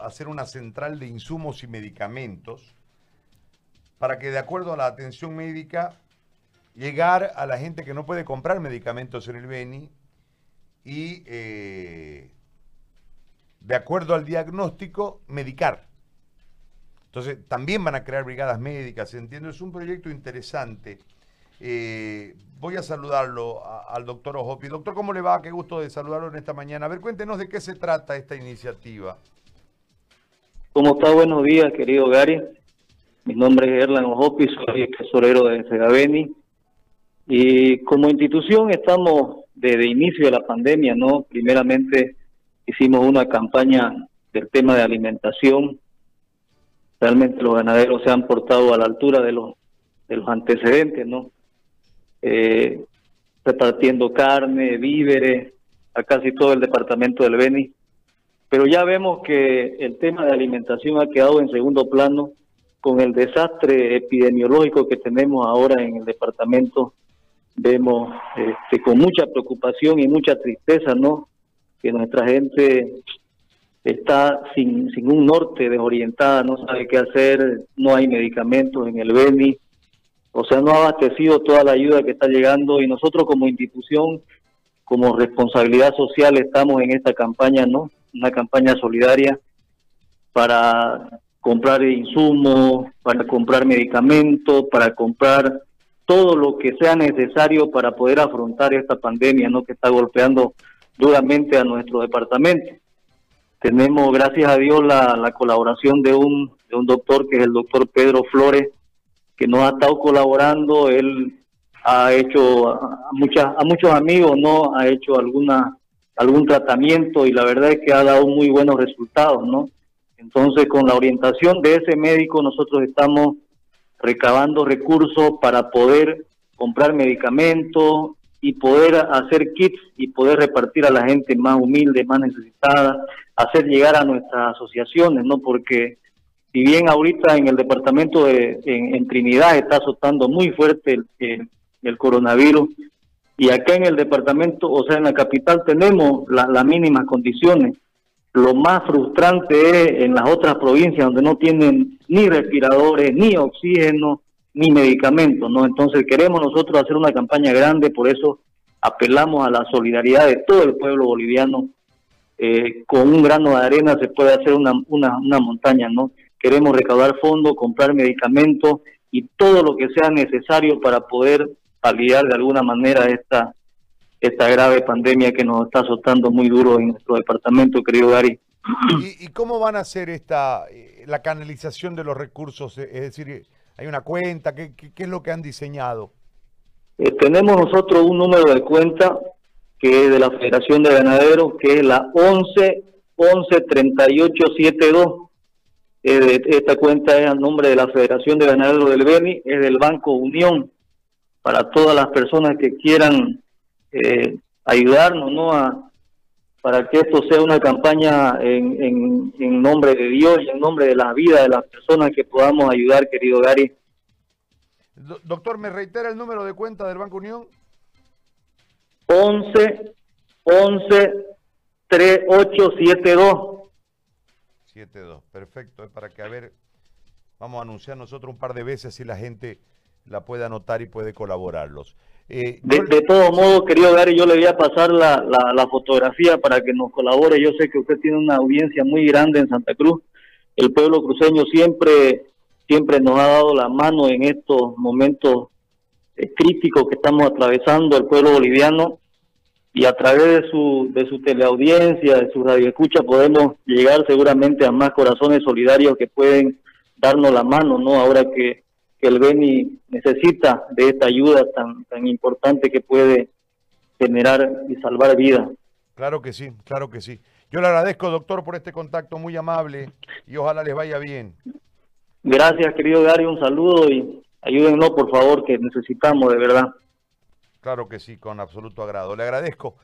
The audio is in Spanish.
hacer una central de insumos y medicamentos para que de acuerdo a la atención médica llegar a la gente que no puede comprar medicamentos en el Beni y eh, de acuerdo al diagnóstico medicar. Entonces también van a crear brigadas médicas, entiendo, es un proyecto interesante. Eh, voy a saludarlo al doctor Ojopi. Doctor, ¿cómo le va? Qué gusto de saludarlo en esta mañana. A ver, cuéntenos de qué se trata esta iniciativa. ¿Cómo está? Buenos días, querido Gary. Mi nombre es Erlan Ojopi, soy tesorero de Segaveni. Y como institución estamos desde inicio de la pandemia, ¿no? Primeramente hicimos una campaña del tema de alimentación. Realmente los ganaderos se han portado a la altura de los, de los antecedentes, ¿no? Eh, repartiendo carne, víveres, a casi todo el departamento del Beni pero ya vemos que el tema de alimentación ha quedado en segundo plano con el desastre epidemiológico que tenemos ahora en el departamento. Vemos este, con mucha preocupación y mucha tristeza, ¿no? Que nuestra gente está sin, sin un norte desorientada, no sabe qué hacer, no hay medicamentos en el Beni, o sea, no ha abastecido toda la ayuda que está llegando y nosotros como institución, como responsabilidad social, estamos en esta campaña, ¿no? Una campaña solidaria para comprar insumos, para comprar medicamentos, para comprar todo lo que sea necesario para poder afrontar esta pandemia ¿no? que está golpeando duramente a nuestro departamento. Tenemos, gracias a Dios, la, la colaboración de un, de un doctor que es el doctor Pedro Flores, que nos ha estado colaborando. Él ha hecho a, muchas, a muchos amigos, ¿no? Ha hecho algunas algún tratamiento y la verdad es que ha dado muy buenos resultados, ¿no? Entonces, con la orientación de ese médico, nosotros estamos recabando recursos para poder comprar medicamentos y poder hacer kits y poder repartir a la gente más humilde, más necesitada, hacer llegar a nuestras asociaciones, ¿no? Porque si bien ahorita en el departamento de en, Trinidad está azotando muy fuerte el, el coronavirus, y acá en el departamento, o sea, en la capital tenemos las mínimas condiciones. Lo más frustrante es en las otras provincias donde no tienen ni respiradores, ni oxígeno, ni medicamentos, ¿no? Entonces queremos nosotros hacer una campaña grande, por eso apelamos a la solidaridad de todo el pueblo boliviano. Eh, con un grano de arena se puede hacer una, una, una montaña, ¿no? Queremos recaudar fondos, comprar medicamentos y todo lo que sea necesario para poder paliar de alguna manera esta, esta grave pandemia que nos está azotando muy duro en nuestro departamento, querido Gary. ¿Y, cómo van a hacer esta eh, la canalización de los recursos? Es decir, ¿hay una cuenta? ¿Qué, qué, es lo que han diseñado? Eh, tenemos nosotros un número de cuenta que es de la Federación de Ganaderos, que es la 11 11 38 72. esta cuenta es a nombre de la Federación de Ganaderos del Beni, es del Banco Unión para todas las personas que quieran eh, ayudarnos, ¿no? A, para que esto sea una campaña en, en, nombre de Dios y en nombre de la vida de las personas que podamos ayudar, querido Gary. Doctor, ¿me reitera el número de cuenta del Banco Unión? 11 11 3872. 72, perfecto. Es para que, a ver, vamos a anunciar nosotros un par de veces si la gente la puede anotar y puede colaborarlos. Eh, de, de, todo modo, querido Gary, yo le voy a pasar la, la, fotografía para que nos colabore. Yo sé que usted tiene una audiencia muy grande en Santa Cruz. El pueblo cruceño siempre, siempre nos ha dado la mano en estos momentos eh, críticos que estamos atravesando el pueblo boliviano y a través de su, de su teleaudiencia, de su radioescucha, podemos llegar seguramente a más corazones solidarios que pueden darnos la mano, ¿no? Ahora que que el Beni necesita de esta ayuda tan, tan importante que puede generar y salvar vidas. Claro que sí, claro que sí. Yo le agradezco, doctor, por este contacto muy amable y ojalá les vaya bien. Gracias, querido Gary, un saludo y ayúdennos, por favor, que necesitamos de verdad. Claro que sí, con absoluto agrado. Le agradezco.